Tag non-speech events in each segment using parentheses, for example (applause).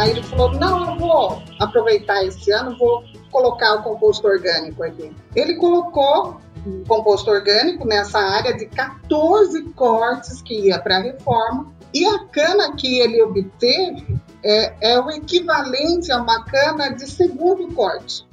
Aí ele falou: não, eu vou aproveitar esse ano, vou colocar o composto orgânico aqui. Ele colocou o composto orgânico nessa área de 14 cortes que ia para a reforma. E a cana que ele obteve é, é o equivalente a uma cana de segundo corte.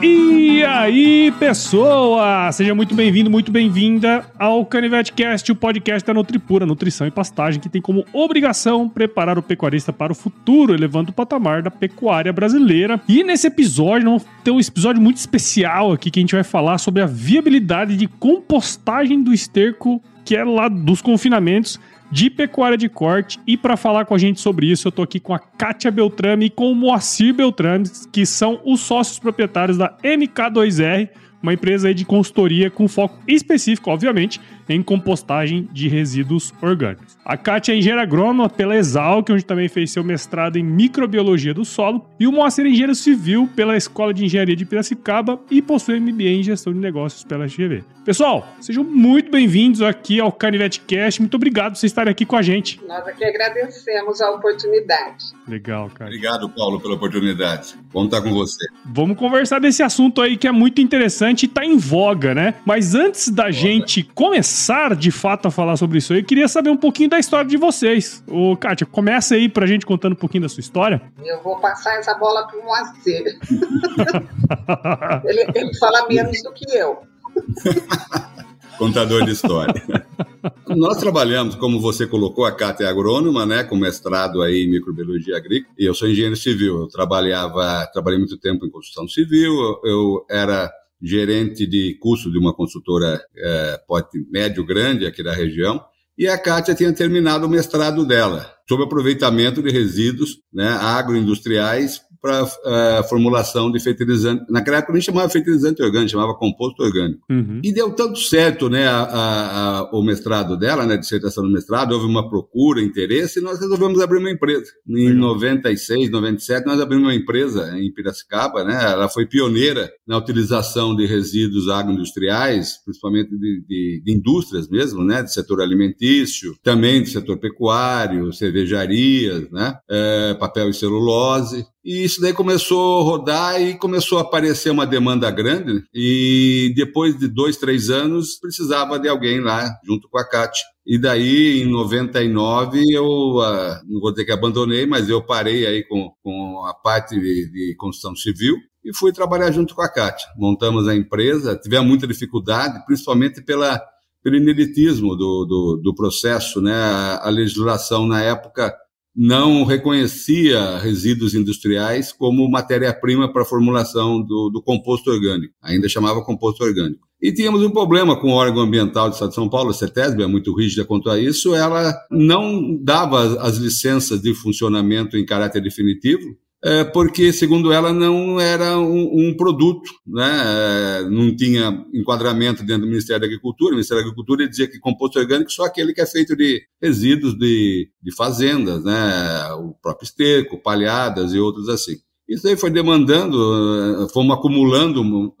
E aí, pessoa! Seja muito bem-vindo, muito bem-vinda ao CanivetCast, o podcast da Nutripura, Nutrição e Pastagem, que tem como obrigação preparar o pecuarista para o futuro, elevando o patamar da pecuária brasileira. E nesse episódio, vamos ter um episódio muito especial aqui, que a gente vai falar sobre a viabilidade de compostagem do esterco, que é lá dos confinamentos, de pecuária de corte. E para falar com a gente sobre isso, eu tô aqui com a Kátia Beltrame e com o Moacir Beltrame, que são os sócios proprietários da MK2R, uma empresa de consultoria com foco específico, obviamente, em compostagem de resíduos orgânicos. A Kátia é engenheira agrônoma pela Exalc, onde também fez seu mestrado em microbiologia do solo, e o Moacir é engenheiro civil pela Escola de Engenharia de Piracicaba e possui MBA em gestão de negócios pela FGV. Pessoal, sejam muito bem-vindos aqui ao Canivete Cast. Muito obrigado por vocês estarem aqui com a gente. Nós aqui agradecemos a oportunidade. Legal, cara. Obrigado, Paulo, pela oportunidade. Vamos estar com você. Vamos conversar desse assunto aí que é muito interessante e está em voga, né? Mas antes da gente começar de fato a falar sobre isso aí, eu queria saber um pouquinho da história de vocês. Ô, Kátia, começa aí pra gente contando um pouquinho da sua história. Eu vou passar essa bola para o Moacir. (laughs) ele, ele fala menos do que eu. (laughs) Contador de história. Nós trabalhamos, como você colocou, a Cátia é agrônoma, né, com mestrado aí em microbiologia agrícola, e eu sou engenheiro civil. Eu trabalhava, trabalhei muito tempo em construção civil, eu era gerente de curso de uma consultora é, pote médio grande aqui da região, e a Kátia tinha terminado o mestrado dela sobre aproveitamento de resíduos né, agroindustriais para uh, eh, formulação de fertilizante. Naquela época nem chamava fertilizante orgânico, chamava composto orgânico. Uhum. E deu tanto certo né, a, a, a, o mestrado dela, né, a dissertação do mestrado, houve uma procura, interesse, e nós resolvemos abrir uma empresa. Em Legal. 96, 97, nós abrimos uma empresa em Piracicaba, né, ela foi pioneira na utilização de resíduos agroindustriais, principalmente de, de, de indústrias mesmo, né, de setor alimentício, também do setor pecuário, cervejarias, né, é, papel e celulose. E isso daí começou a rodar e começou a aparecer uma demanda grande. E depois de dois, três anos, precisava de alguém lá, junto com a Cátia. E daí, em 99, eu, uh, não vou dizer que abandonei, mas eu parei aí com, com a parte de, de construção civil e fui trabalhar junto com a Cátia. Montamos a empresa, tivemos muita dificuldade, principalmente pela, pelo ineditismo do, do, do processo, né? A legislação na época não reconhecia resíduos industriais como matéria-prima para a formulação do, do, composto orgânico, ainda chamava composto orgânico. E tínhamos um problema com o órgão ambiental do Estado de São Paulo, a CETESB, é muito rígida quanto a isso, ela não dava as licenças de funcionamento em caráter definitivo, porque, segundo ela, não era um, um produto, né? É, não tinha enquadramento dentro do Ministério da Agricultura. O Ministério da Agricultura dizia que composto orgânico só aquele que é feito de resíduos de, de fazendas, né? o próprio esterco, palhadas e outros assim. Isso aí foi demandando, eh, fomos acumulando um,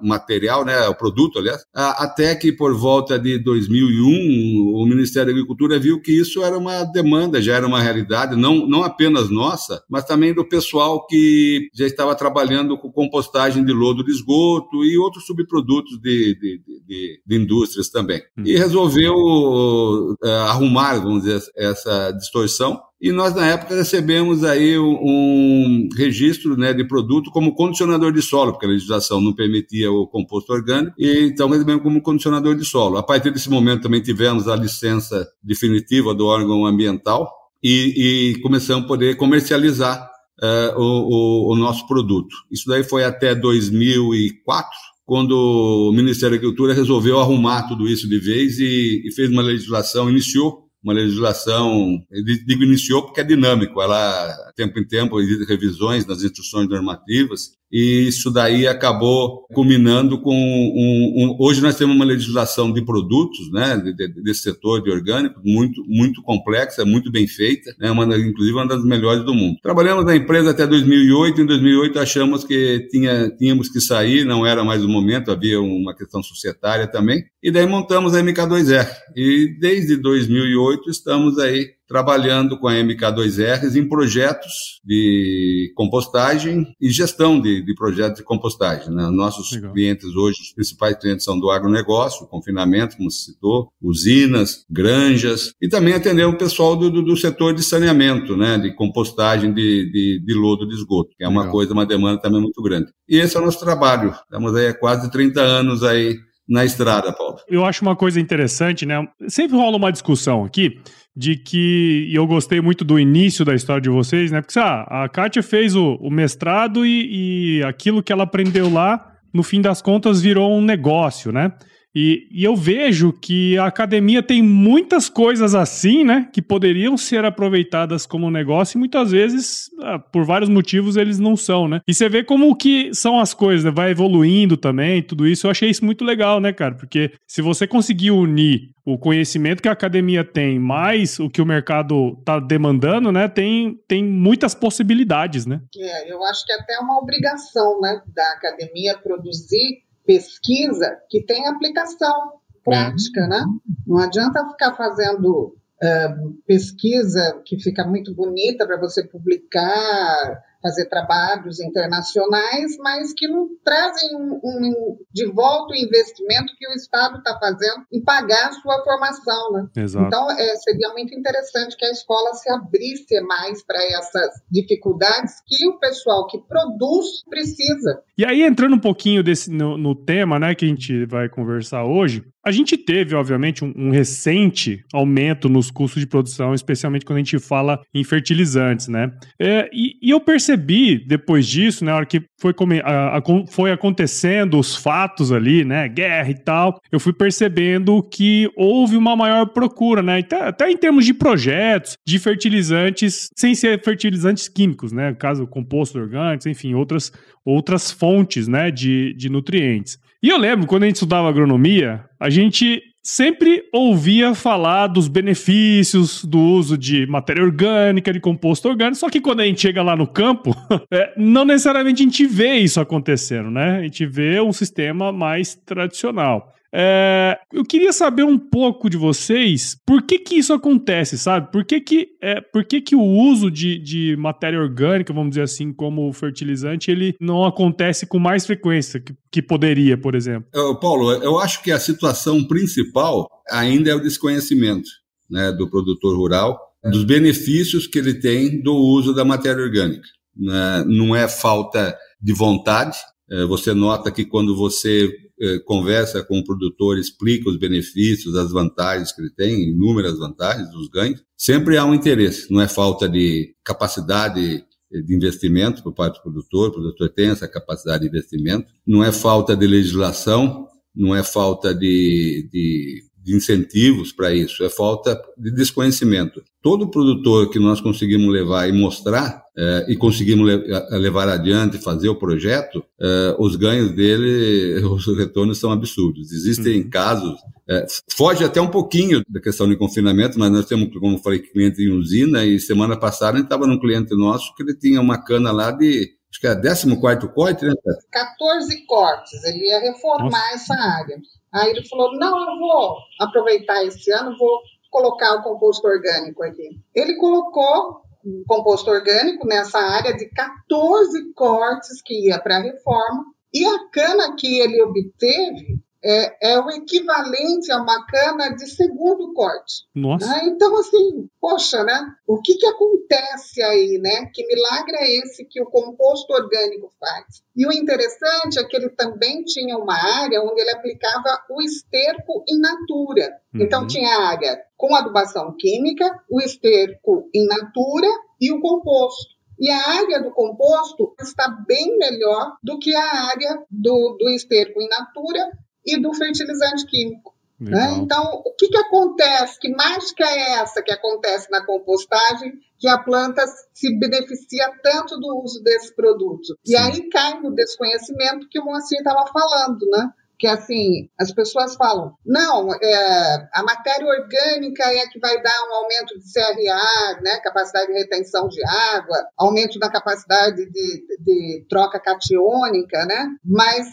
material, né, o produto, aliás, até que por volta de 2001 o Ministério da Agricultura viu que isso era uma demanda, já era uma realidade, não, não apenas nossa, mas também do pessoal que já estava trabalhando com compostagem de lodo de esgoto e outros subprodutos de, de, de, de indústrias também. E uhum. resolveu uh, arrumar, vamos dizer, essa distorção e nós, na época, recebemos aí um registro né, de produto como condicionador de solo, porque a legislação não permitia o composto orgânico, e então recebemos como condicionador de solo. A partir desse momento também tivemos a licença definitiva do órgão ambiental e, e começamos a poder comercializar uh, o, o, o nosso produto. Isso daí foi até 2004, quando o Ministério da Agricultura resolveu arrumar tudo isso de vez e, e fez uma legislação, iniciou uma legislação, digo iniciou porque é dinâmico, ela, tempo em tempo, existe revisões nas instruções normativas, e isso daí acabou culminando com um, um, hoje nós temos uma legislação de produtos, né, de, de, desse setor de orgânico muito muito complexa, muito bem feita, né, uma, inclusive uma das melhores do mundo. Trabalhamos na empresa até 2008, em 2008 achamos que tinha, tínhamos que sair, não era mais o momento, havia uma questão societária também, e daí montamos a MK2R. E desde 2008 estamos aí trabalhando com a MK2Rs em projetos de compostagem e gestão de, de projetos de compostagem. Né? Nossos Legal. clientes hoje, os principais clientes são do agronegócio, confinamento, como se citou, usinas, granjas, e também atender o pessoal do, do, do setor de saneamento, né? de compostagem de, de, de lodo de esgoto, que é uma Legal. coisa, uma demanda também muito grande. E esse é o nosso trabalho. Estamos aí há quase 30 anos aí na estrada, Paulo. Eu acho uma coisa interessante, né? Sempre rola uma discussão aqui de que e eu gostei muito do início da história de vocês, né? Porque ah, a Kátia fez o, o mestrado e, e aquilo que ela aprendeu lá, no fim das contas, virou um negócio, né? E, e, eu vejo que a academia tem muitas coisas assim, né? Que poderiam ser aproveitadas como negócio e muitas vezes, ah, por vários motivos, eles não são, né? E você vê como que são as coisas, né? Vai evoluindo também, tudo isso. Eu achei isso muito legal, né, cara? Porque se você conseguir unir o conhecimento que a academia tem, mais o que o mercado está demandando, né? Tem, tem muitas possibilidades, né? É, eu acho que é até uma obrigação, né, da academia produzir pesquisa que tem aplicação prática, né? Não adianta ficar fazendo uh, pesquisa que fica muito bonita para você publicar fazer trabalhos internacionais, mas que não trazem um, um, de volta o investimento que o Estado está fazendo em pagar a sua formação. Né? Exato. Então, é, seria muito interessante que a escola se abrisse mais para essas dificuldades que o pessoal que produz precisa. E aí, entrando um pouquinho desse, no, no tema né, que a gente vai conversar hoje, a gente teve, obviamente, um, um, recente aumento nos custos de produção, especialmente quando a gente fala em fertilizantes, né? É, e, e, eu percebi, depois disso, na hora que foi, a, a, foi acontecendo os fatos ali, né? Guerra e tal, eu fui percebendo que houve uma maior procura, né? Até, até em termos de projetos, de fertilizantes, sem ser fertilizantes químicos, né? No caso, compostos orgânicos, enfim, outras, outras fontes, né? De, de nutrientes. E eu lembro, quando a gente estudava agronomia, a gente sempre ouvia falar dos benefícios do uso de matéria orgânica, de composto orgânico, só que quando a gente chega lá no campo, (laughs) é, não necessariamente a gente vê isso acontecendo, né? A gente vê um sistema mais tradicional. É, eu queria saber um pouco de vocês, por que que isso acontece, sabe? Por que que, é, por que, que o uso de, de matéria orgânica, vamos dizer assim, como fertilizante, ele não acontece com mais frequência que, que poderia, por exemplo? Paulo, eu acho que a situação principal ainda é o desconhecimento né, do produtor rural, dos benefícios que ele tem do uso da matéria orgânica. Né? Não é falta de vontade, é, você nota que quando você é, conversa com o produtor, explica os benefícios, as vantagens que ele tem, inúmeras vantagens, os ganhos, sempre há um interesse, não é falta de capacidade de investimento por parte do produtor, o produtor tem essa capacidade de investimento, não é falta de legislação, não é falta de, de de incentivos para isso, é falta de desconhecimento. Todo produtor que nós conseguimos levar e mostrar é, e conseguimos levar adiante, fazer o projeto, é, os ganhos dele, (laughs) os retornos são absurdos. Existem uhum. casos, é, foge até um pouquinho da questão de confinamento, mas nós temos, como eu falei, cliente em usina e semana passada a gente estava num cliente nosso que ele tinha uma cana lá de acho que era 14 corte, né? 14 cortes, ele ia reformar Nossa. essa área. Aí ele falou: não, eu vou aproveitar esse ano, vou colocar o composto orgânico aqui. Ele colocou o composto orgânico nessa área de 14 cortes que ia para a reforma, e a cana que ele obteve é, é, o equivalente a uma cana de segundo corte. Nossa. Ah, então, assim, poxa, né? O que, que acontece aí, né? Que milagre é esse que o composto orgânico faz? E o interessante é que ele também tinha uma área onde ele aplicava o esterco in natura. Uhum. Então, tinha a área com adubação química, o esterco in natura e o composto. E a área do composto está bem melhor do que a área do, do esterco in natura e do fertilizante químico. Né? Então, o que, que acontece? Que mágica é essa que acontece na compostagem que a planta se beneficia tanto do uso desse produto? Sim. E aí cai no desconhecimento que o Moacir estava falando, né? Que assim, as pessoas falam, não, é, a matéria orgânica é que vai dar um aumento de CRA, né, capacidade de retenção de água, aumento da capacidade de, de troca catiônica, né, mas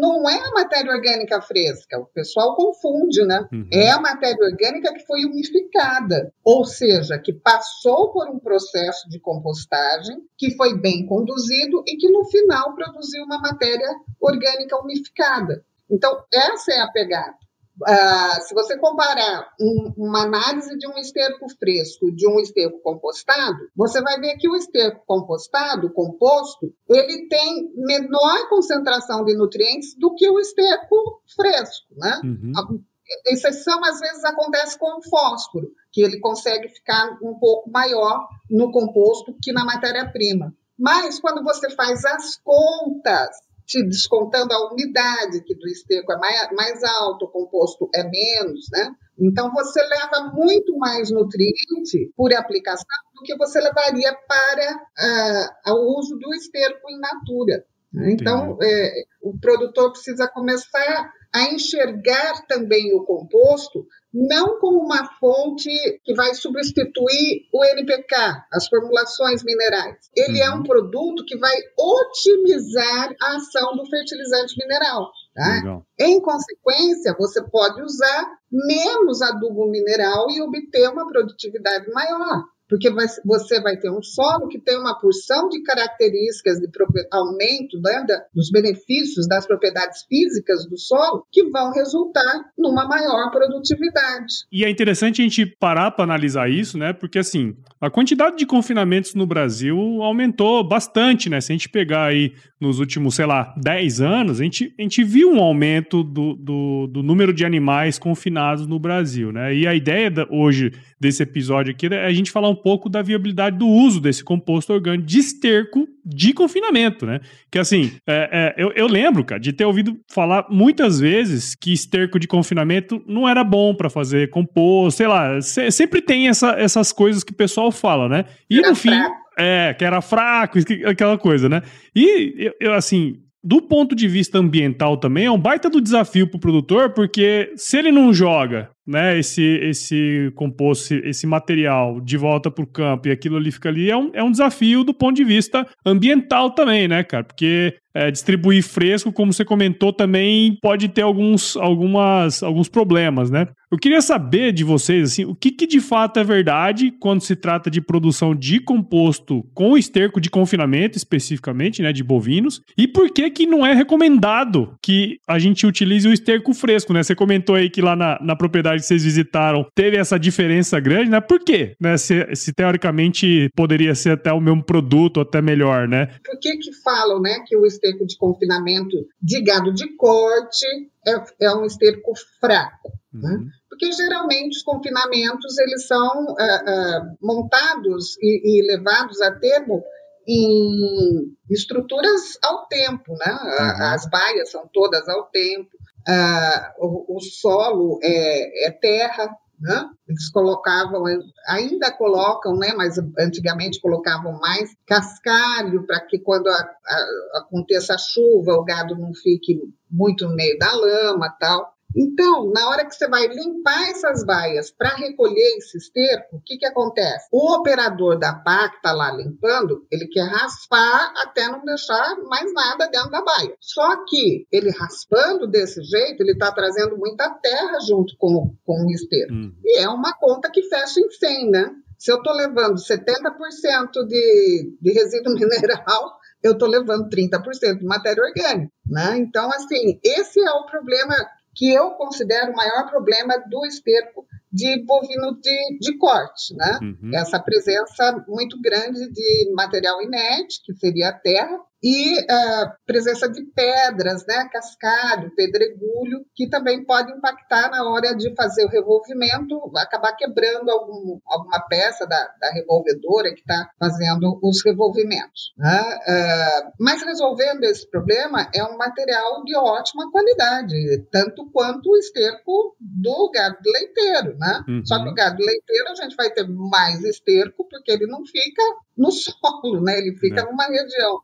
não é a matéria orgânica fresca, o pessoal confunde, né, uhum. é a matéria orgânica que foi umificada, ou seja, que passou por um processo de compostagem, que foi bem conduzido e que no final produziu uma matéria orgânica umificada. Então, essa é a pegada. Uh, se você comparar um, uma análise de um esterco fresco de um esterco compostado, você vai ver que o esterco compostado, composto, ele tem menor concentração de nutrientes do que o esterco fresco, né? Uhum. A exceção, às vezes, acontece com o fósforo, que ele consegue ficar um pouco maior no composto que na matéria-prima. Mas, quando você faz as contas te descontando a umidade, que do esterco é mais, mais alto, o composto é menos, né? Então, você leva muito mais nutriente por aplicação do que você levaria para uh, o uso do esterco in natura. Né? Então, é, o produtor precisa começar a enxergar também o composto não como uma fonte que vai substituir o NPK, as formulações minerais. Ele uhum. é um produto que vai otimizar a ação do fertilizante mineral. Tá? Em consequência, você pode usar menos adubo mineral e obter uma produtividade maior porque você vai ter um solo que tem uma porção de características de aumento né, dos benefícios das propriedades físicas do solo que vão resultar numa maior produtividade. E é interessante a gente parar para analisar isso, né? Porque assim, a quantidade de confinamentos no Brasil aumentou bastante, né? Se a gente pegar aí nos últimos, sei lá, 10 anos, a gente, a gente viu um aumento do, do, do número de animais confinados no Brasil, né? E a ideia da, hoje desse episódio aqui é a gente falar um pouco da viabilidade do uso desse composto orgânico de esterco de confinamento, né? Que assim, é, é, eu, eu, lembro, cara, de ter ouvido falar muitas vezes que esterco de confinamento não era bom para fazer composto, sei lá, se, sempre tem essa, essas coisas que o pessoal fala, né? E no fim. É, que era fraco, aquela coisa, né? E eu, eu assim, do ponto de vista ambiental também, é um baita do desafio para o produtor, porque se ele não joga né, esse, esse composto, esse material de volta para o campo e aquilo ali fica ali, é um, é um desafio do ponto de vista ambiental também, né, cara? Porque é, distribuir fresco, como você comentou, também pode ter alguns, algumas, alguns problemas, né? Eu queria saber de vocês, assim, o que, que, de fato é verdade quando se trata de produção de composto com esterco de confinamento, especificamente, né, de bovinos, e por que que não é recomendado que a gente utilize o esterco fresco, né? Você comentou aí que lá na, na propriedade que vocês visitaram teve essa diferença grande, né? Por quê? Né? Se, se teoricamente poderia ser até o mesmo produto, até melhor, né? Por que que falam, né, que o esterco de confinamento de gado de corte é, é um esterco fraco, né? uhum. né? porque geralmente os confinamentos eles são uh, uh, montados e, e, levados a termo em estruturas ao tempo, né? Uhum. As baias são todas ao tempo, uh, o, o, solo é, é terra, né? Eles colocavam, ainda colocam, né? Mas antigamente colocavam mais cascalho para que quando a, a, aconteça a chuva o gado não fique muito no meio da lama, tal. Então, na hora que você vai limpar essas baias para recolher esse esterco, o que, que acontece? O operador da pá que está lá limpando, ele quer raspar até não deixar mais nada dentro da baia. Só que ele raspando desse jeito, ele está trazendo muita terra junto com, com o esterco. Hum. E é uma conta que fecha em 100, né? Se eu estou levando 70% de, de resíduo (laughs) mineral, eu estou levando 30% de matéria orgânica. Né? Então, assim, esse é o problema que eu considero o maior problema do esterco de bovino de, de corte, né? Uhum. Essa presença muito grande de material inerte, que seria a terra, e uh, presença de pedras, né, cascalho, pedregulho, que também pode impactar na hora de fazer o revolvimento, acabar quebrando algum, alguma peça da, da revolvedora que está fazendo os revolvimentos. Né? Uh, mas resolvendo esse problema, é um material de ótima qualidade, tanto quanto o esterco do gado leiteiro. Né? Uhum. Só que o gado leiteiro a gente vai ter mais esterco, porque ele não fica no (laughs) solo, né? ele fica é. numa região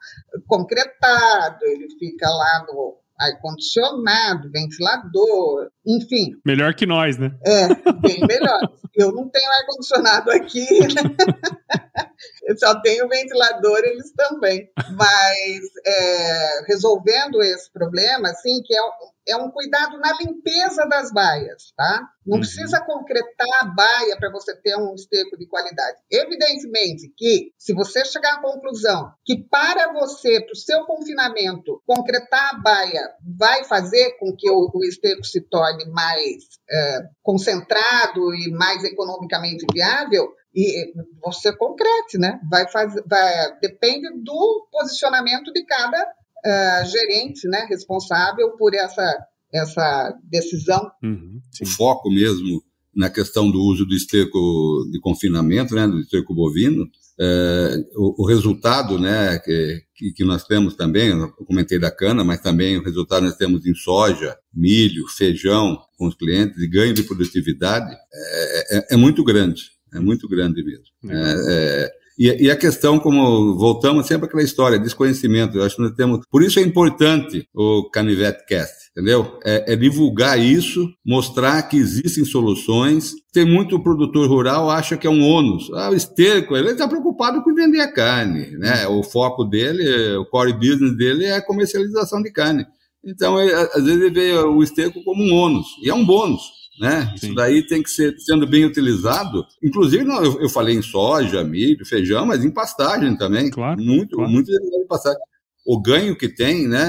concretado, ele fica lá no ar-condicionado, ventilador, enfim. Melhor que nós, né? É, bem melhor. Eu não tenho ar-condicionado aqui, (laughs) eu só tenho ventilador, eles também. Mas é, resolvendo esse problema, assim, que é é um cuidado na limpeza das baias, tá? Não uhum. precisa concretar a baia para você ter um esterco de qualidade. Evidentemente que, se você chegar à conclusão que para você, para o seu confinamento, concretar a baia vai fazer com que o, o esterco se torne mais é, concentrado e mais economicamente viável, e você concrete, né? Vai fazer, vai, depende do posicionamento de cada uh, gerente né, responsável por essa, essa decisão. Uhum, o foco mesmo na questão do uso do esterco de confinamento, né, do esterco bovino, é, o, o, resultado né, que, que, que, nós temos também, eu comentei da cana, mas também o resultado nós temos em soja, milho, feijão com os clientes, de ganho de produtividade, é, é, é muito grande, é muito grande mesmo. É, e, e, a questão, como voltamos sempre àquela história, desconhecimento. Eu acho que nós temos. Por isso é importante o Canivete Cast, entendeu? É, é divulgar isso, mostrar que existem soluções. Tem muito produtor rural acha que é um ônus. Ah, o esterco, ele está preocupado com vender a carne, né? O foco dele, o core business dele é a comercialização de carne. Então, ele, às vezes ele vê o esterco como um ônus, e é um bônus né? Sim. Isso daí tem que ser sendo bem utilizado. Inclusive, não, eu, eu, falei em soja, milho, feijão, mas em pastagem também. Claro. Muito, claro. muito em pastagem. O ganho que tem, né?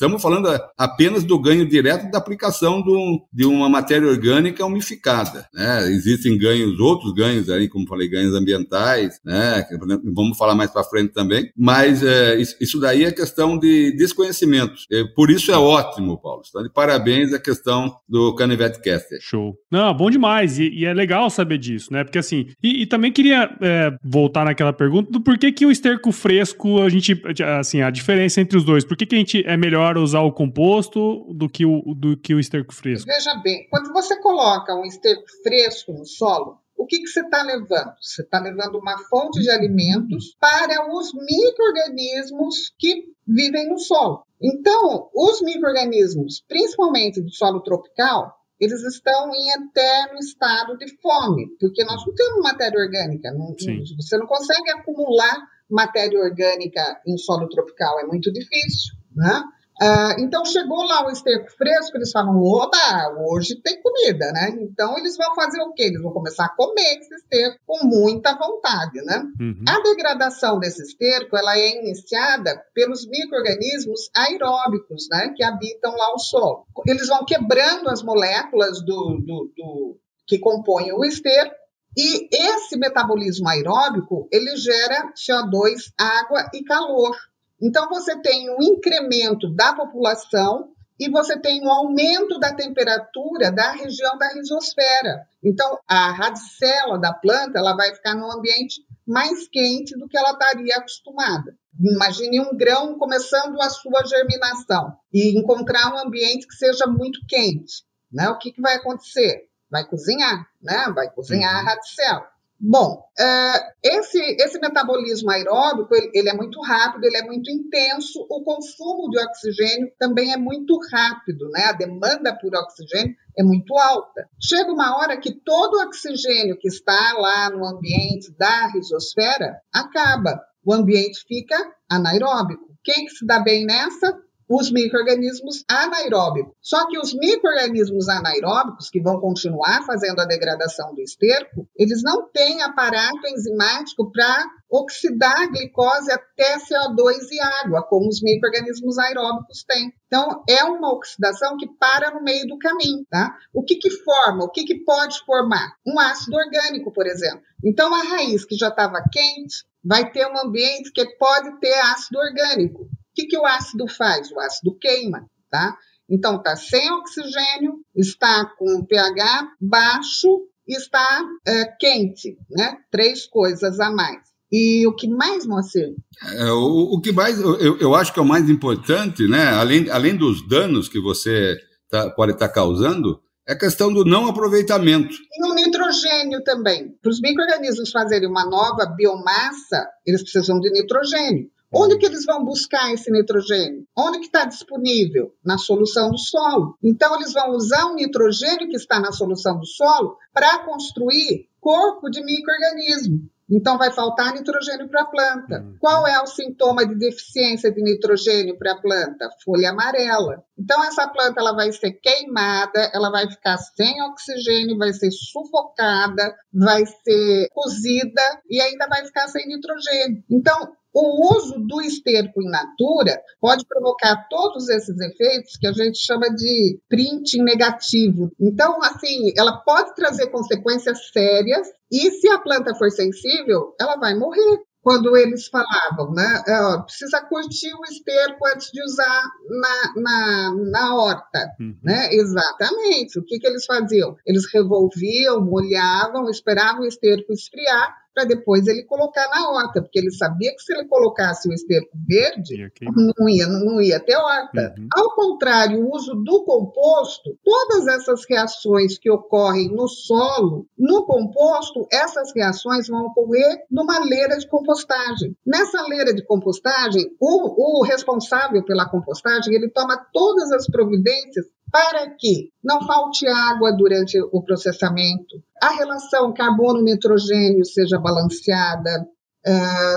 Estamos falando apenas do ganho direto da aplicação do, de uma matéria orgânica umificada. Né? Existem ganhos, outros ganhos aí, como falei, ganhos ambientais, né? vamos falar mais para frente também, mas é, isso daí é questão de desconhecimento. É, por isso é ótimo, Paulo. Então, de parabéns a questão do Canivete Caster. Show. Não, bom demais. E, e, é legal saber disso, né? Porque assim, e, e também queria é, voltar naquela pergunta do porquê que o esterco fresco, a gente, assim, a diferença entre os dois, por que, que a gente é melhor melhor usar o composto do que o, do que o esterco fresco? Veja bem, quando você coloca um esterco fresco no solo, o que, que você está levando? Você está levando uma fonte de alimentos para os micro-organismos que vivem no solo. Então, os micro-organismos, principalmente do solo tropical, eles estão em eterno estado de fome, porque nós não temos matéria orgânica. Não, você não consegue acumular matéria orgânica em solo tropical, é muito difícil. Né? Uh, então chegou lá o esterco fresco, eles falam, opa, hoje tem comida, né? Então eles vão fazer o quê? Eles vão começar a comer esse esterco com muita vontade, né? Uhum. A degradação desse esterco, ela é iniciada pelos micro-organismos aeróbicos, né? Que habitam lá o solo. Eles vão quebrando as moléculas do, do, do que compõem o esterco e esse metabolismo aeróbico, ele gera CO2, água e calor. Então, você tem um incremento da população e você tem um aumento da temperatura da região da rizosfera. Então, a radicela da planta ela vai ficar num ambiente mais quente do que ela estaria acostumada. Imagine um grão começando a sua germinação e encontrar um ambiente que seja muito quente. Né? O que, que vai acontecer? Vai cozinhar, né? vai cozinhar a uhum. radicela. Bom, uh, esse, esse metabolismo aeróbico, ele, é muito rápido, ele é muito intenso, o consumo de oxigênio também é muito rápido, né? A demanda por oxigênio é muito alta. Chega uma hora que todo o oxigênio que está lá no ambiente da rizosfera acaba. O ambiente fica anaeróbico. Quem que se dá bem nessa? Os micro-organismos anaeróbicos. Só que os micro-organismos anaeróbicos, que vão continuar fazendo a degradação do esterco, eles não têm aparato enzimático para oxidar a glicose até CO2 e água, como os micro-organismos aeróbicos têm. Então, é uma oxidação que para no meio do caminho, tá? O que que forma? O que que pode formar? Um ácido orgânico, por exemplo. Então, a raiz que já estava quente, vai ter um ambiente que pode ter ácido orgânico. O que, que o ácido faz? O ácido queima, tá? Então, está sem oxigênio, está com pH baixo e está é, quente, né? Três coisas a mais. E o que mais, Moacir? É, o, o, que mais, eu, eu acho que é o mais importante, né? Além, além dos danos que você tá, pode estar tá causando, é a questão do não aproveitamento. E o nitrogênio também. Para os micro-organismos fazerem uma nova biomassa, eles precisam de nitrogênio. Onde que eles vão buscar esse nitrogênio? Onde que está disponível? Na solução do solo. Então, eles vão usar o nitrogênio que está na solução do solo para construir corpo de microorganismo. Então, vai faltar nitrogênio para a planta. Uhum. Qual é o sintoma de deficiência de nitrogênio para a planta? Folha amarela. Então, essa planta ela vai ser queimada, ela vai ficar sem oxigênio, vai ser sufocada, vai ser cozida e ainda vai ficar sem nitrogênio. Então, o uso do esterco in natura pode provocar todos esses efeitos que a gente chama de printing negativo. Então, assim, ela pode trazer consequências sérias e se a planta for sensível, ela vai morrer quando eles falavam, né? É, precisa curtir o esterco antes de usar na, na, na horta, uhum. né? Exatamente. O que, que eles faziam? Eles revolviam, molhavam, esperavam o esterco esfriar para depois ele colocar na horta, porque ele sabia que se ele colocasse o esterco verde, não ia, não ia ter horta. Uhum. Ao contrário, o uso do composto, todas essas reações que ocorrem no solo, no composto, essas reações vão ocorrer numa leira de compostagem. Nessa leira de compostagem, o, o responsável pela compostagem, ele toma todas as providências para que não falte água durante o processamento, a relação carbono-nitrogênio seja balanceada,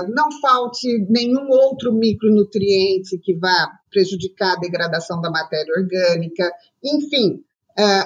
não falte nenhum outro micronutriente que vá prejudicar a degradação da matéria orgânica, enfim,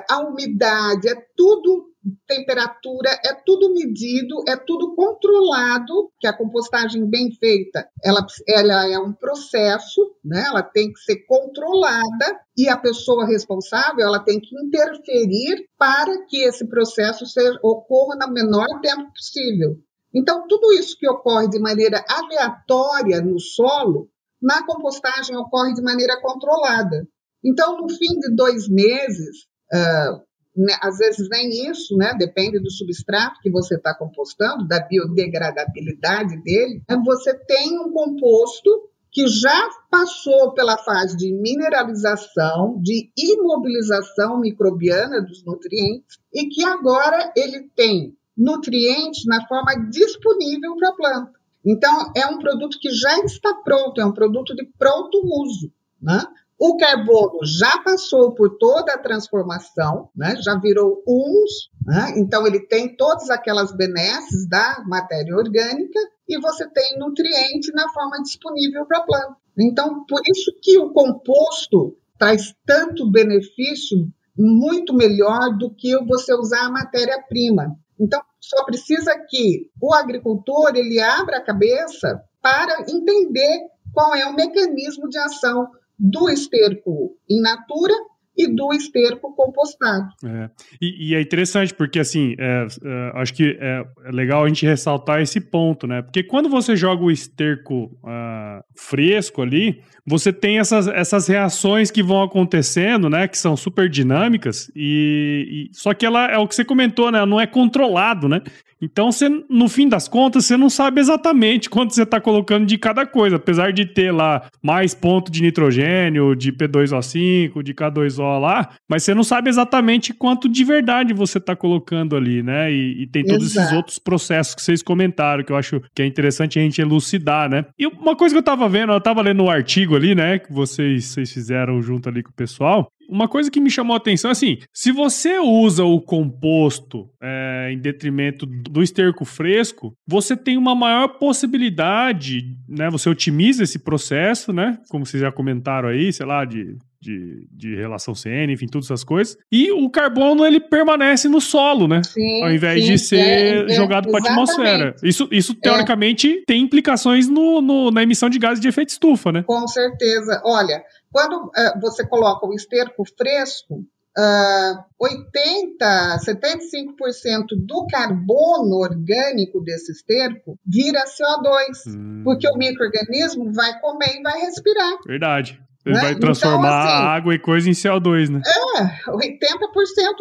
a umidade, é tudo temperatura, é tudo medido, é tudo controlado, que a compostagem bem feita, ela, ela é um processo, né? ela tem que ser controlada e a pessoa responsável ela tem que interferir para que esse processo seja, ocorra no menor tempo possível. Então, tudo isso que ocorre de maneira aleatória no solo, na compostagem ocorre de maneira controlada. Então, no fim de dois meses, uh, né, às vezes nem isso, né? Depende do substrato que você está compostando, da biodegradabilidade dele. Você tem um composto que já passou pela fase de mineralização, de imobilização microbiana dos nutrientes e que agora ele tem nutrientes na forma disponível para a planta. Então, é um produto que já está pronto, é um produto de pronto uso. Né? O carbono já passou por toda a transformação, né? já virou humus, né? então ele tem todas aquelas benesses da matéria orgânica e você tem nutriente na forma disponível para a planta. Então, por isso que o composto traz tanto benefício, muito melhor do que você usar a matéria-prima. Então, só precisa que o agricultor ele abra a cabeça para entender qual é o mecanismo de ação do esterco in natura e do esterco compostado. É. E, e, é interessante porque, assim, é, é, acho que é, é, legal a gente ressaltar esse ponto, né? Porque quando você joga o esterco uh, fresco ali, você tem essas, essas reações que vão acontecendo, né? Que são super dinâmicas, e, e só que ela é o que você comentou, né? Não é controlado, né? Então, você, no fim das contas, você não sabe exatamente (laughs) quanto você está colocando de cada coisa, apesar de ter lá mais ponto de nitrogênio, de P2O5, de K2O lá, mas você não sabe exatamente quanto de verdade você está colocando ali, né? E, e tem todos Exato. esses outros processos que vocês comentaram, que eu acho que é interessante a gente elucidar, né? E uma coisa que eu estava vendo, eu estava lendo um artigo ali, né, que vocês, vocês fizeram junto ali com o pessoal, uma coisa que me chamou a atenção, assim, se você usa o composto é, em detrimento do esterco fresco, você tem uma maior possibilidade, né? Você otimiza esse processo, né? Como vocês já comentaram aí, sei lá, de de, de relação CN, enfim, todas essas coisas. E o carbono ele permanece no solo, né? Sim, Ao invés sim, de ser é, é, jogado para a atmosfera. Isso, isso é. teoricamente, é. tem implicações no, no, na emissão de gases de efeito estufa, né? Com certeza. Olha, quando uh, você coloca o esterco fresco, uh, 80, 75% do carbono orgânico desse esterco vira CO2, hum. porque o microorganismo vai comer e vai respirar. Verdade. Ele né? vai transformar então, assim, água e coisa em CO2, né? É, 80%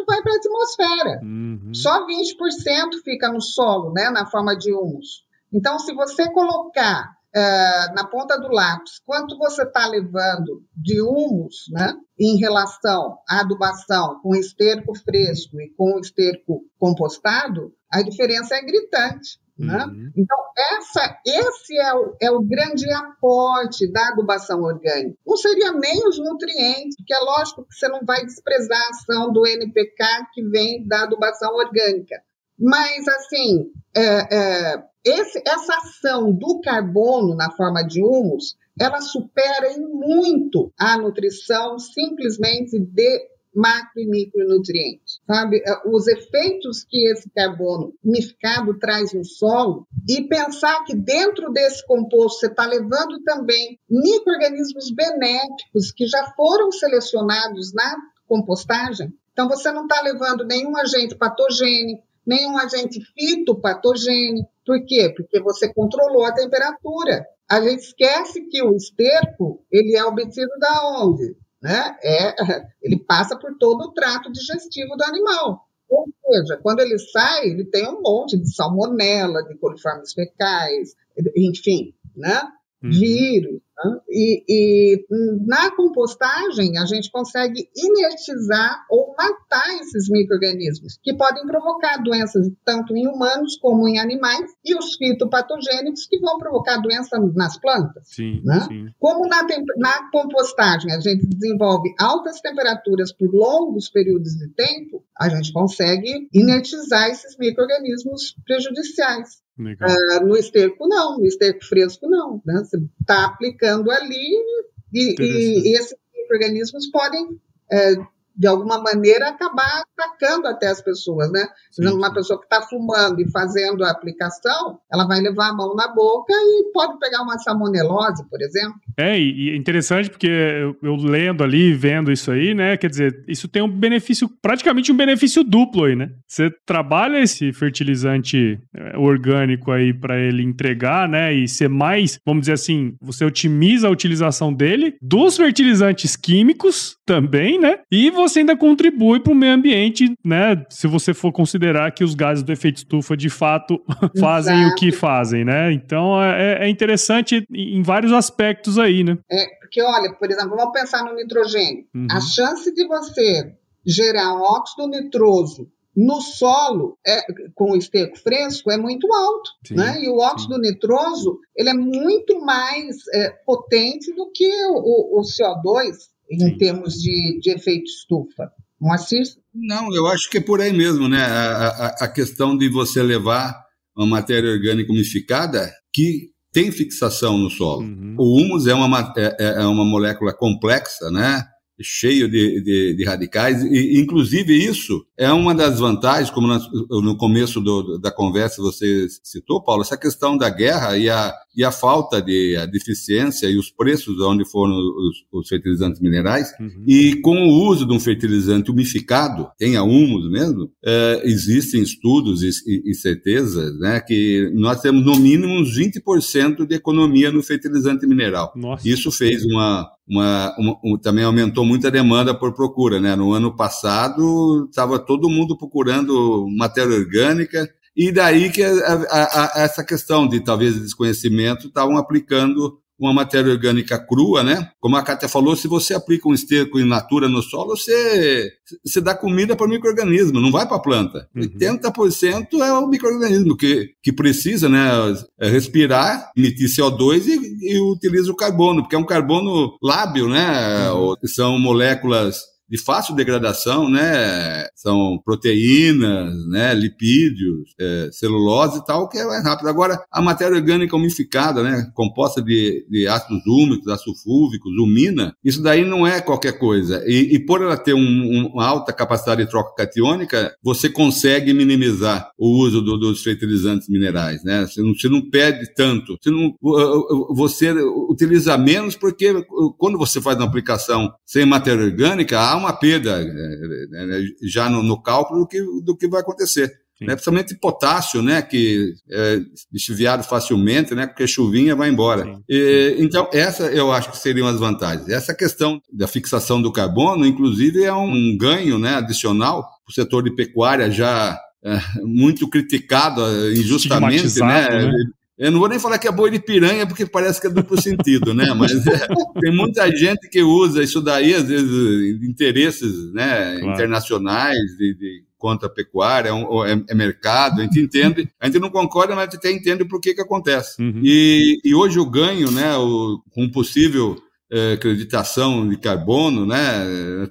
vai para a atmosfera. Uhum. Só 20% fica no solo, né, na forma de humus. Então, se você colocar uh, na ponta do lápis quanto você está levando de humus, né, em relação à adubação com esterco fresco e com esterco compostado, a diferença é gritante. Né? Uhum. Então, essa, esse é o, é o grande aporte da adubação orgânica. Não seria nem os nutrientes, porque é lógico que você não vai desprezar a ação do NPK que vem da adubação orgânica. Mas, assim, é, é, esse, essa ação do carbono na forma de humus, ela supera em muito a nutrição simplesmente de macro e micronutrientes, sabe? É, os efeitos que esse carbono umificado traz no solo e pensar que dentro desse composto você está levando também micro-organismos benéficos que já foram selecionados na compostagem. Então, você não está levando nenhum agente patogênico, nenhum agente fitopatogênico. Por quê? Porque você controlou a temperatura. A gente esquece que o esterco, ele é obtido da onde? né? É, (laughs) ele passa por todo o trato digestivo do animal. Ou seja, quando ele sai, ele tem um monte de salmonela, de coliformes fecais, enfim, né? Uhum. Vírus, e, e, na compostagem, a gente consegue inertizar ou matar esses micro-organismos, que podem provocar doenças tanto em humanos como em animais, e os fitopatogênicos, que vão provocar doenças nas plantas. Sim, né? sim. Como na, na compostagem a gente desenvolve altas temperaturas por longos períodos de tempo, a gente consegue inertizar esses micro-organismos prejudiciais. Uh, no esterco, não. No esterco fresco, não. Né? Você está aplicando ali e, e, esses organismos podem, é, de alguma maneira, acabar atacando até as pessoas, né? Por exemplo, uma pessoa que está fumando e fazendo a aplicação, ela vai levar a mão na boca e pode pegar uma salmonelose, por exemplo. É, e é interessante porque eu, eu, lendo ali, vendo isso aí, né? Quer dizer, isso tem um benefício, praticamente um benefício duplo aí, né? Você trabalha esse fertilizante é, orgânico aí para ele entregar, né? E ser mais, vamos dizer assim, você otimiza a utilização dele, dos fertilizantes químicos também, né? E você ainda contribui para o meio ambiente, né? Se você for considerar que os gases do efeito estufa de fato (laughs) fazem Exato. o que fazem, né? Então é, é, interessante em vários aspectos aí, né? É, porque olha, por exemplo, vamos pensar no nitrogênio. Uhum. A chance de você gerar um óxido nitroso no solo é, com o esterco fresco é muito alto, sim, né? E o óxido sim. nitroso ele é muito mais é, potente do que o, o CO2 em sim. termos de, de efeito estufa. Moacir? Não, eu acho que é por aí mesmo, né? A, a, a questão de você levar uma matéria orgânica umificada que tem fixação no solo. Uhum. O humus é uma, é, é, é uma molécula complexa, né? Cheio de, de, de, radicais, e inclusive isso é uma das vantagens, como no começo do, da conversa você citou, Paulo, essa questão da guerra e a, e a falta de a deficiência e os preços onde foram os, os fertilizantes minerais, uhum. e com o uso de um fertilizante umificado, tenha humus mesmo, é, existem estudos e, e, e certezas né, que nós temos no mínimo uns 20% de economia no fertilizante mineral. Nossa. Isso fez uma, uma, uma um, também aumentou muito a demanda por procura, né? No ano passado estava todo mundo procurando matéria orgânica e daí que a, a, a, essa questão de talvez desconhecimento estavam aplicando uma matéria orgânica crua, né? Como a Kátia falou, se você aplica um esterco in natura no solo, você, você dá comida para o microorganismo, não vai para a planta. Uhum. 80% é o microorganismo que, que precisa né, é respirar, emitir CO2 e, e utiliza o carbono, porque é um carbono lábil, né? Uhum. São moléculas de fácil degradação, né? São proteínas, né? Lipídios, é, celulose e tal, que é mais rápido. Agora, a matéria orgânica umificada, né? Composta de, de ácidos úmicos, ácidos fúlvicos, umina, isso daí não é qualquer coisa. E, e por ela ter um, uma alta capacidade de troca catiônica, você consegue minimizar o uso do, dos fertilizantes minerais, né? Você não, você não perde tanto. Você, não, você utiliza menos porque quando você faz uma aplicação sem matéria orgânica, há uma perda é, é, já no, no, cálculo do que, do que vai acontecer. Né? Principalmente potássio, né? Que é desviado facilmente, né? Porque chuvinha vai embora. E, então, essa eu acho que seriam as vantagens. Essa questão da fixação do carbono, inclusive, é um ganho né, adicional para o setor de pecuária já é, muito criticado injustamente, né? né? Eu não vou nem falar que é boi de piranha, porque parece que é duplo sentido, né? Mas é, tem muita gente que usa isso daí, às vezes, interesses né, claro. internacionais, de, de, contra a pecuária, é, é, é, mercado, a gente entende, a gente não concorda, mas a gente até entende por que que acontece. Uhum. E, e hoje o ganho, né, o, com possível acreditação de carbono, né?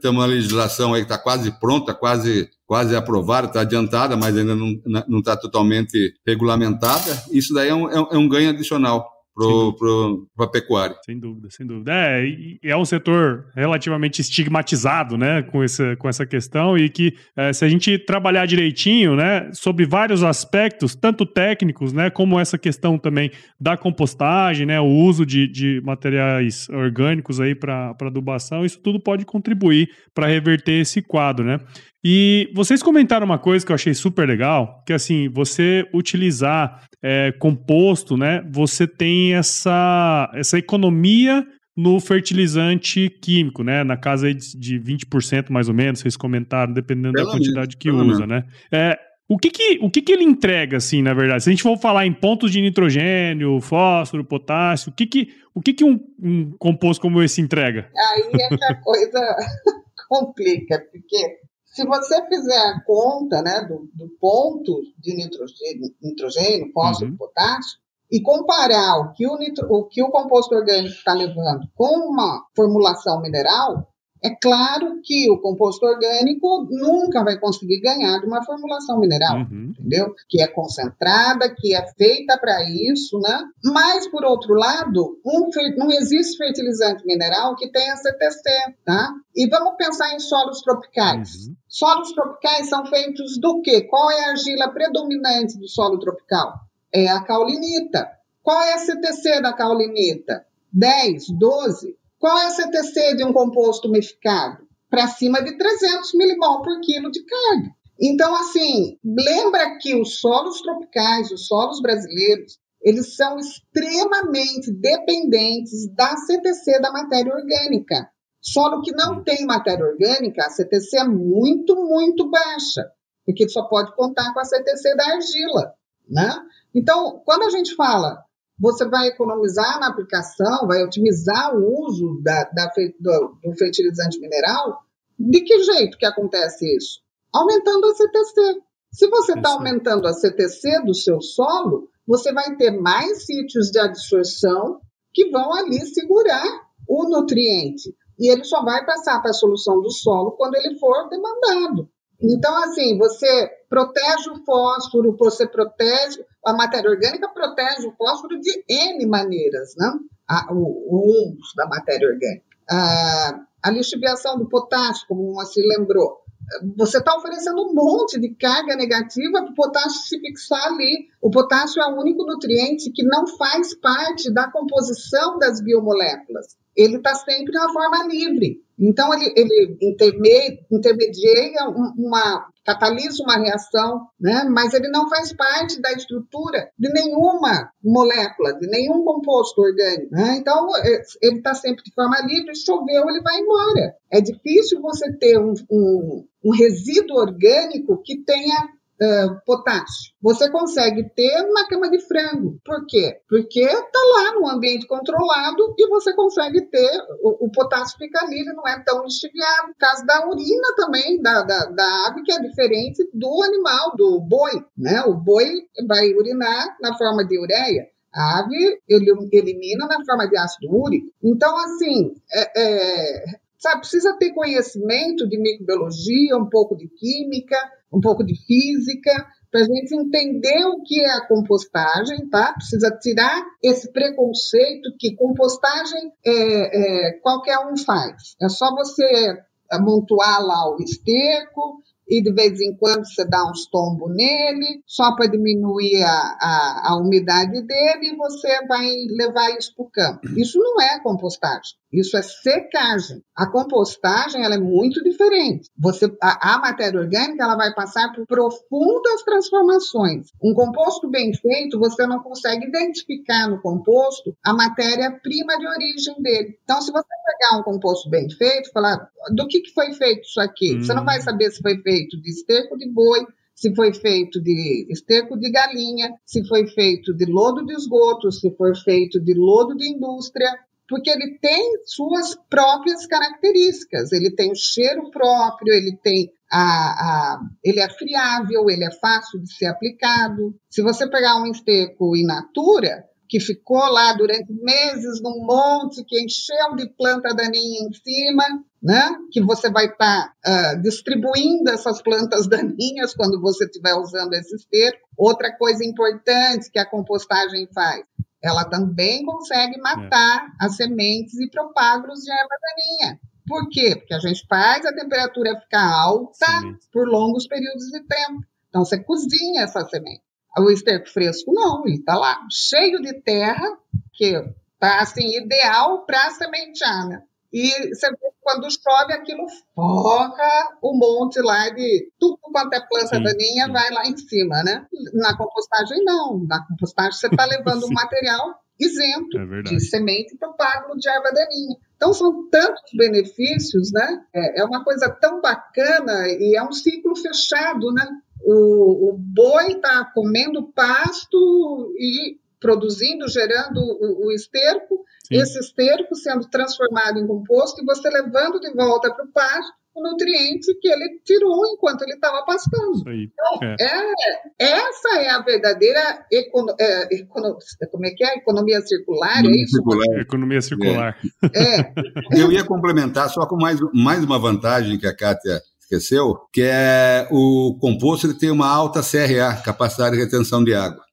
Temos uma legislação aí que está quase pronta, quase, quase aprovada, está adiantada, mas ainda não está totalmente regulamentada. Isso daí é um, é um é ganho adicional para a pecuária. Sem dúvida, sem dúvida. É, é um setor relativamente estigmatizado, né, com essa, com essa questão e que é, se a gente trabalhar direitinho, né, sobre vários aspectos, tanto técnicos, né, como essa questão também da compostagem, né, o uso de, de materiais orgânicos aí para adubação, isso tudo pode contribuir para reverter esse quadro, né. E vocês comentaram uma coisa que eu achei super legal, que assim, você utilizar é, composto, né? Você tem essa, essa economia no fertilizante químico, né? Na casa de 20% mais ou menos, vocês comentaram, dependendo Pelo da quantidade que usa, né? É, o que que, o que que ele entrega, assim, na verdade? Se a gente for falar em pontos de nitrogênio, fósforo, potássio, o que que, o que, que um, um composto como esse entrega? Aí é que a coisa (laughs) complica, porque se você fizer a conta né, do, do ponto de nitrogênio, nitrogênio fósforo, uhum. potássio, e comparar o que o, nitro, o que o composto orgânico está levando com uma formulação mineral, é claro que o composto orgânico nunca vai conseguir ganhar de uma formulação mineral, uhum. entendeu? Que é concentrada, que é feita para isso, né? Mas, por outro lado, um, não existe fertilizante mineral que tenha CTC, tá? E vamos pensar em solos tropicais. Uhum. Solos tropicais são feitos do quê? Qual é a argila predominante do solo tropical? É a caulinita. Qual é a CTC da caulinita? 10, 12? Qual é a CTC de um composto umificado? Para cima de 300 milimol por quilo de carga. Então, assim, lembra que os solos tropicais, os solos brasileiros, eles são extremamente dependentes da CTC da matéria orgânica. Solo que não tem matéria orgânica, a CTC é muito, muito baixa, porque só pode contar com a CTC da argila, né? Então, quando a gente fala você vai economizar na aplicação, vai otimizar o uso da, da, do, do fertilizante mineral. De que jeito que acontece isso? Aumentando a CTC. Se você está aumentando a CTC do seu solo, você vai ter mais sítios de absorção que vão ali segurar o nutriente. E ele só vai passar para a solução do solo quando ele for demandado. Então, assim, você protege o fósforo, você protege, a matéria orgânica protege o fósforo de N maneiras, né? A, o, o da matéria orgânica. A, a lixiviação do potássio, como você lembrou, você está oferecendo um monte de carga negativa para o potássio se fixar ali. O potássio é o único nutriente que não faz parte da composição das biomoléculas. Ele está sempre na forma livre. Então, ele, ele intermedia uma, catalisa uma reação, né? mas ele não faz parte da estrutura de nenhuma molécula, de nenhum composto orgânico. Né? Então, é, ele está sempre de forma livre, choveu, ele vai embora. É difícil você ter um, um, um resíduo orgânico que tenha uh, potássio. Você consegue ter na cama de frango. Por quê? Porque está lá no ambiente controlado e você consegue ter, o, o potássio fica ali, ele não é tão lixiviado. Caso da urina também, da, da, da ave, que é diferente do animal, do boi. Né? O boi vai urinar na forma de ureia. A ave ele elimina na forma de ácido úrico. Então, assim, é, é, sabe, precisa ter conhecimento de microbiologia, um pouco de química, um pouco de física, para a gente entender o que é a compostagem, tá? Precisa tirar esse preconceito que compostagem é, é, qualquer um faz. É só você amontoar lá o esterco e de vez em quando você dá uns tombos nele, só para diminuir a, a, a, umidade dele e você vai levar isso para o campo. Isso não é compostagem. Isso é secagem. A compostagem ela é muito diferente. Você, a, a, matéria orgânica ela vai passar por profundas transformações. Um composto bem feito, você não consegue identificar no composto a matéria-prima de origem dele. Então, se você pegar um composto bem feito, falar do que, que foi feito isso aqui, hum. você não vai saber se foi feito de esterco de boi, se foi feito de esterco de galinha, se foi feito de lodo de esgoto, se foi feito de lodo de indústria, porque ele tem suas próprias características. Ele tem o cheiro próprio, ele tem a, a, ele é friável, ele é fácil de ser aplicado. Se você pegar um esterco in natura, que ficou lá durante meses num monte, que encheu de planta daninha em cima, né? que você vai estar tá, uh, distribuindo essas plantas (laughs) daninhas quando você estiver usando esse esterco. Outra coisa importante que a compostagem faz, ela também consegue matar é. as sementes e propágulos de erva daninha. Por quê? Porque a gente faz a temperatura ficar alta Sim. por longos períodos de tempo. Então, você cozinha essa semente. O esterco fresco, não, ele está lá cheio de terra, que está assim, ideal para sementear, né? E você vê quando chove, aquilo forra o monte lá de tudo quanto é planta sim, daninha, sim. vai lá em cima, né? Na compostagem, não. Na compostagem, você está levando (laughs) um material isento é de semente propágulo de erva daninha. Então, são tantos benefícios, né? É, é uma coisa tão bacana e é um ciclo fechado, né? O, o boi está comendo pasto e produzindo, gerando o, o esterco, Sim. esse esterco sendo transformado em composto e você levando de volta para o pasto o nutriente que ele tirou enquanto ele estava pastando. Então, é. É, essa é a verdadeira econo, é, econo, como é que é? economia circular, é isso? Circular. Economia circular. É. (laughs) Eu ia complementar só com mais, mais uma vantagem que a Kátia esqueceu, que é o composto ele tem uma alta CRA, capacidade de retenção de água.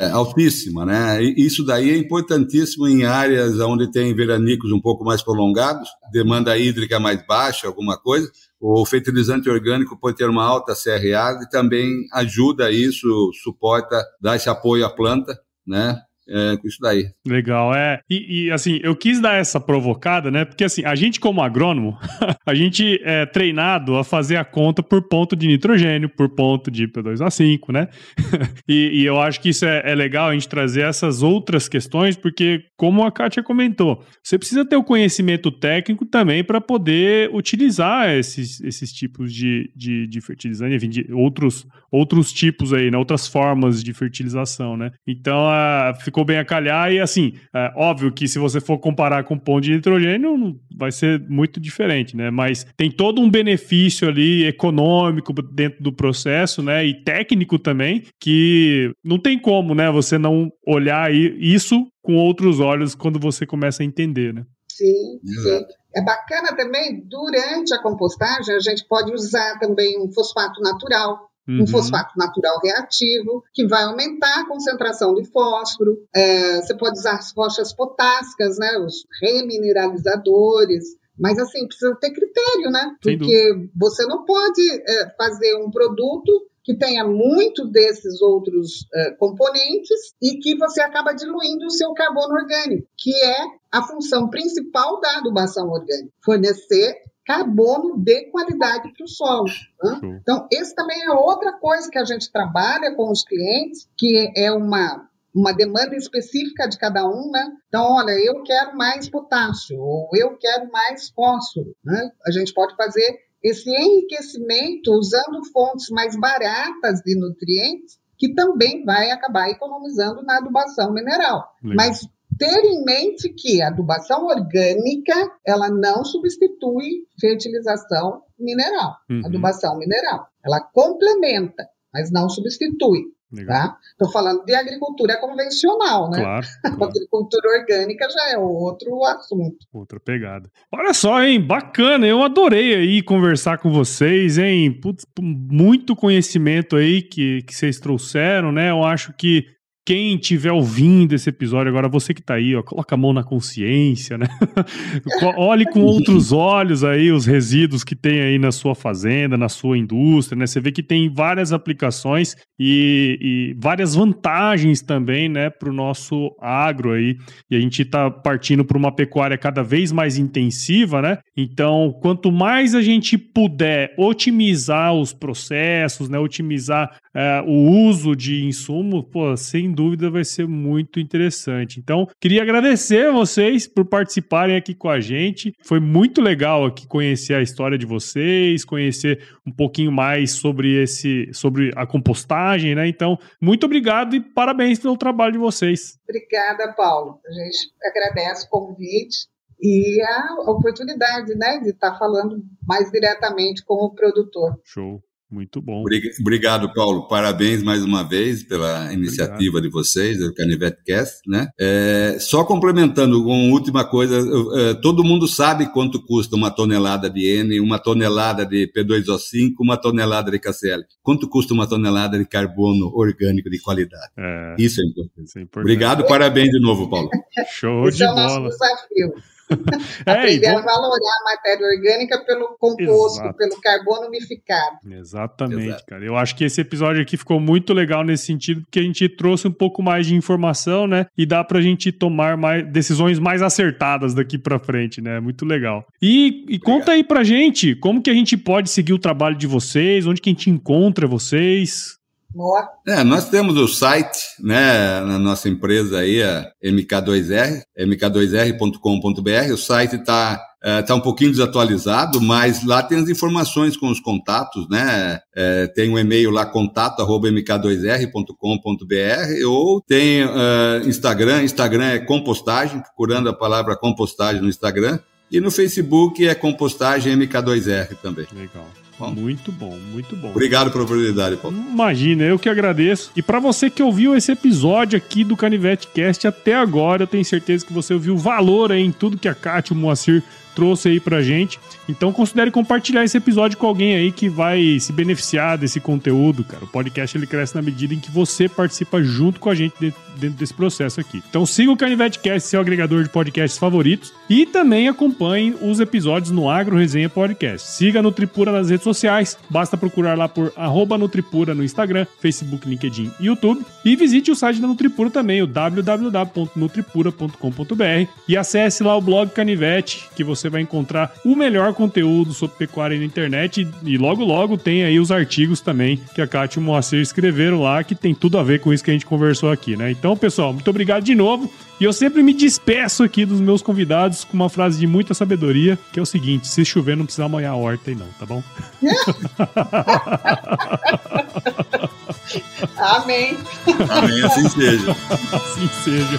É, altíssima, né? E isso daí é importantíssimo em áreas onde tem veranicos um pouco mais prolongados, demanda hídrica mais baixa, alguma coisa. O fertilizante orgânico pode ter uma alta CRA e também ajuda isso, suporta, dá esse apoio à planta, né? É, com isso daí. Legal, é. E, e, assim, eu quis dar essa provocada, né? Porque assim, a gente como agrônomo, (laughs) a gente é treinado a fazer a conta por ponto de nitrogênio, por ponto de P2A5, né? (laughs) e, e, eu acho que isso é, é, legal a gente trazer essas outras questões, porque como a Kátia comentou, você precisa ter o conhecimento técnico também para poder utilizar esses, esses tipos de, de, de fertilizante, enfim, de outros, outros tipos aí, né? Outras formas de fertilização, né? Então, a, ficou bem a calhar. E assim, é óbvio que se você for comparar com pão de nitrogênio, vai ser muito diferente, né? Mas tem todo um benefício ali econômico dentro do processo, né? E técnico também, que não tem como, né? Você não olhar isso com outros olhos quando você começa a entender, né? Sim, sim. É bacana também, durante a compostagem, a gente pode usar também um fosfato natural, Uhum. Um fosfato natural reativo, que vai aumentar a concentração de fósforo. É, você pode usar as rochas potássicas, né, os remineralizadores. Mas, assim, precisa ter critério, né? Porque você não pode é, fazer um produto que tenha muito desses outros é, componentes e que você acaba diluindo o seu carbono orgânico, que é a função principal da adubação orgânica, fornecer carbono de qualidade para o solo. Né? Então, esse também é outra coisa que a gente trabalha com os clientes, que é uma, uma demanda específica de cada um, né? Então, olha, eu quero mais potássio, ou eu quero mais fósforo, né? A gente pode fazer esse enriquecimento usando fontes mais baratas de nutrientes, que também vai acabar economizando na adubação mineral. Legal. Mas ter em mente que a adubação orgânica ela não substitui fertilização mineral, uhum. adubação mineral. Ela complementa, mas não substitui. Tá? Estou falando de agricultura convencional, né? Claro, (laughs) claro. A agricultura orgânica já é outro assunto. Outra pegada. Olha só, hein? Bacana, eu adorei aí conversar com vocês, hein? Putz, muito conhecimento aí que, que vocês trouxeram, né? Eu acho que quem estiver ouvindo esse episódio agora, você que tá aí, ó, coloca a mão na consciência, né? (laughs) Olhe com outros olhos aí os resíduos que tem aí na sua fazenda, na sua indústria, né? Você vê que tem várias aplicações e, e várias vantagens também, né, para o nosso agro aí. E a gente está partindo para uma pecuária cada vez mais intensiva, né? Então, quanto mais a gente puder otimizar os processos, né, otimizar é, o uso de insumo, pô, sem dúvida vai ser muito interessante. Então, queria agradecer a vocês por participarem aqui com a gente. Foi muito legal aqui conhecer a história de vocês, conhecer um pouquinho mais sobre esse, sobre a compostagem, né? Então, muito obrigado e parabéns pelo trabalho de vocês. Obrigada, Paulo. A gente agradece o convite e a oportunidade, né, de estar falando mais diretamente com o produtor. Show. Muito bom. Obrigado, Paulo. Parabéns mais uma vez pela iniciativa Obrigado. de vocês, do Canivete Cast. Né? É, só complementando uma última coisa, é, todo mundo sabe quanto custa uma tonelada de N, uma tonelada de P2O5, uma tonelada de KCl. Quanto custa uma tonelada de carbono orgânico de qualidade? É, isso, é importante. Isso é importante. Obrigado, parabéns de novo, Paulo. Show de bola. (laughs) É é, Aprender a valorar a matéria orgânica pelo composto, Exato. pelo carbono umificado. Exatamente, Exato. cara. Eu acho que esse episódio aqui ficou muito legal nesse sentido, porque a gente trouxe um pouco mais de informação, né? E dá pra gente tomar mais, decisões mais acertadas daqui pra frente, né? Muito legal. E, e conta aí pra gente, como que a gente pode seguir o trabalho de vocês, onde que a gente encontra vocês? É, nós temos o site, né, na nossa empresa aí, a MK2R, mk2r.com.br. O site está é, tá um pouquinho desatualizado, mas lá tem as informações com os contatos, né? É, tem um e-mail lá, contato.mk2r.com.br, ou tem uh, Instagram, Instagram é compostagem, procurando a palavra compostagem no Instagram, e no Facebook é compostagem MK2R também. Legal. Bom. Muito bom, muito bom. Obrigado pela oportunidade, Paulo. Imagina, eu que agradeço. E para você que ouviu esse episódio aqui do Canivete Cast até agora, eu tenho certeza que você ouviu valor aí em tudo que a Kátia e o Moacir trouxe aí pra gente. Então considere compartilhar esse episódio com alguém aí que vai se beneficiar desse conteúdo, cara. O podcast ele cresce na medida em que você participa junto com a gente dentro, desse processo aqui. Então siga o Canivete Cast, seu agregador de podcasts favoritos, e também acompanhe os episódios no Agro Resenha Podcast. Siga a Nutripura nas redes sociais, basta procurar lá por Nutripura no Instagram, Facebook, LinkedIn e YouTube. E visite o site da Nutripura também, o www.nutripura.com.br e acesse lá o blog Canivete, que você vai encontrar o melhor conteúdo sobre pecuária na internet e logo logo tem aí os artigos também que a Kátia e o Moacir escreveram lá, que tem tudo a ver com isso que a gente conversou aqui, né? Então, pessoal, muito obrigado de novo. E eu sempre me despeço aqui dos meus convidados com uma frase de muita sabedoria, que é o seguinte: se chover, não precisa molhar a horta aí, não, tá bom? (laughs) Amém. Amém, assim seja. assim seja.